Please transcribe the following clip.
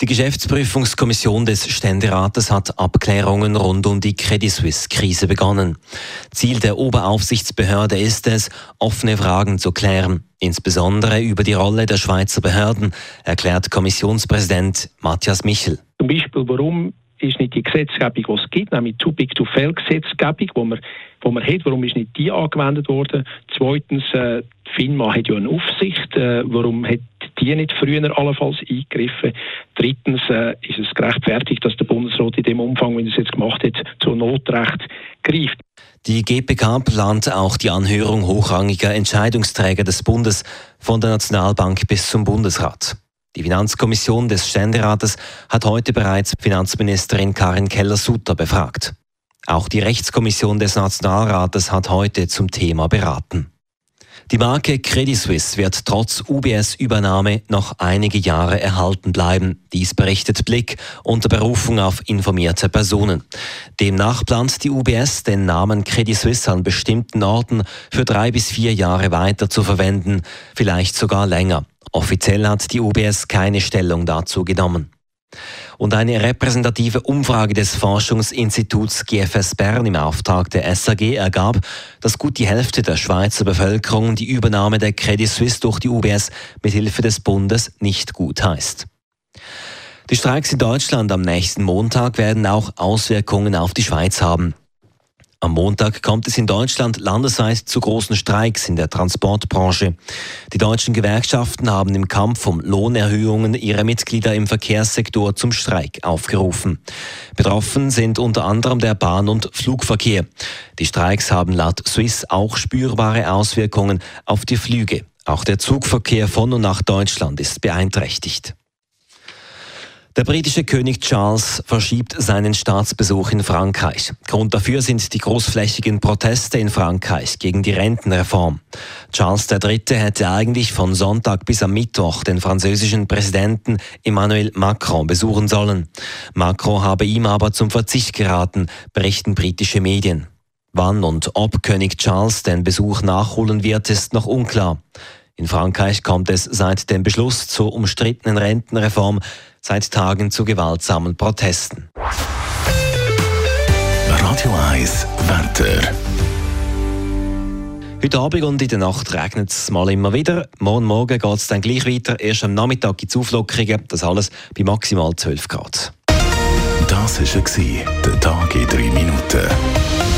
Die Geschäftsprüfungskommission des Ständerates hat Abklärungen rund um die Credit Suisse-Krise begonnen. Ziel der Oberaufsichtsbehörde ist es, offene Fragen zu klären, insbesondere über die Rolle der Schweizer Behörden, erklärt Kommissionspräsident Matthias Michel. Zum Beispiel, warum ist nicht die Gesetzgebung, die es gibt, nämlich Too Big to Fail Gesetzgebung, die man, die man hat, warum ist nicht die angewendet worden? Zweitens, äh, FINMA hat ja eine Aufsicht, äh, warum hat die nicht früher allenfalls eingegriffen? Drittens äh, ist es gerechtfertigt, dass der Bundesrat in dem Umfang, wie er es jetzt gemacht hat, zu Notrecht greift. Die GPK plant auch die Anhörung hochrangiger Entscheidungsträger des Bundes von der Nationalbank bis zum Bundesrat. Die Finanzkommission des Ständerates hat heute bereits Finanzministerin Karin Keller-Sutter befragt. Auch die Rechtskommission des Nationalrates hat heute zum Thema beraten. Die Marke Credit Suisse wird trotz UBS-Übernahme noch einige Jahre erhalten bleiben. Dies berichtet Blick unter Berufung auf informierte Personen. Demnach plant die UBS, den Namen Credit Suisse an bestimmten Orten für drei bis vier Jahre weiter zu verwenden, vielleicht sogar länger. Offiziell hat die UBS keine Stellung dazu genommen. Und eine repräsentative Umfrage des Forschungsinstituts GFS Bern im Auftrag der SAG ergab, dass gut die Hälfte der Schweizer Bevölkerung die Übernahme der Credit Suisse durch die UBS mit Hilfe des Bundes nicht gut heißt. Die Streiks in Deutschland am nächsten Montag werden auch Auswirkungen auf die Schweiz haben. Am Montag kommt es in Deutschland landesweit zu großen Streiks in der Transportbranche. Die deutschen Gewerkschaften haben im Kampf um Lohnerhöhungen ihre Mitglieder im Verkehrssektor zum Streik aufgerufen. Betroffen sind unter anderem der Bahn- und Flugverkehr. Die Streiks haben laut Swiss auch spürbare Auswirkungen auf die Flüge. Auch der Zugverkehr von und nach Deutschland ist beeinträchtigt. Der britische König Charles verschiebt seinen Staatsbesuch in Frankreich. Grund dafür sind die großflächigen Proteste in Frankreich gegen die Rentenreform. Charles III. hätte eigentlich von Sonntag bis am Mittwoch den französischen Präsidenten Emmanuel Macron besuchen sollen. Macron habe ihm aber zum Verzicht geraten, berichten britische Medien. Wann und ob König Charles den Besuch nachholen wird, ist noch unklar. In Frankreich kommt es seit dem Beschluss zur umstrittenen Rentenreform seit Tagen zu gewaltsamen Protesten. Radio 1 Wetter. Heute Abend und in der Nacht regnet es mal immer wieder. Morgen Morgen geht es dann gleich weiter. Erst am Nachmittag gibt es Auflockerungen. Das alles bei maximal 12 Grad. Das war der Tag in 3 Minuten.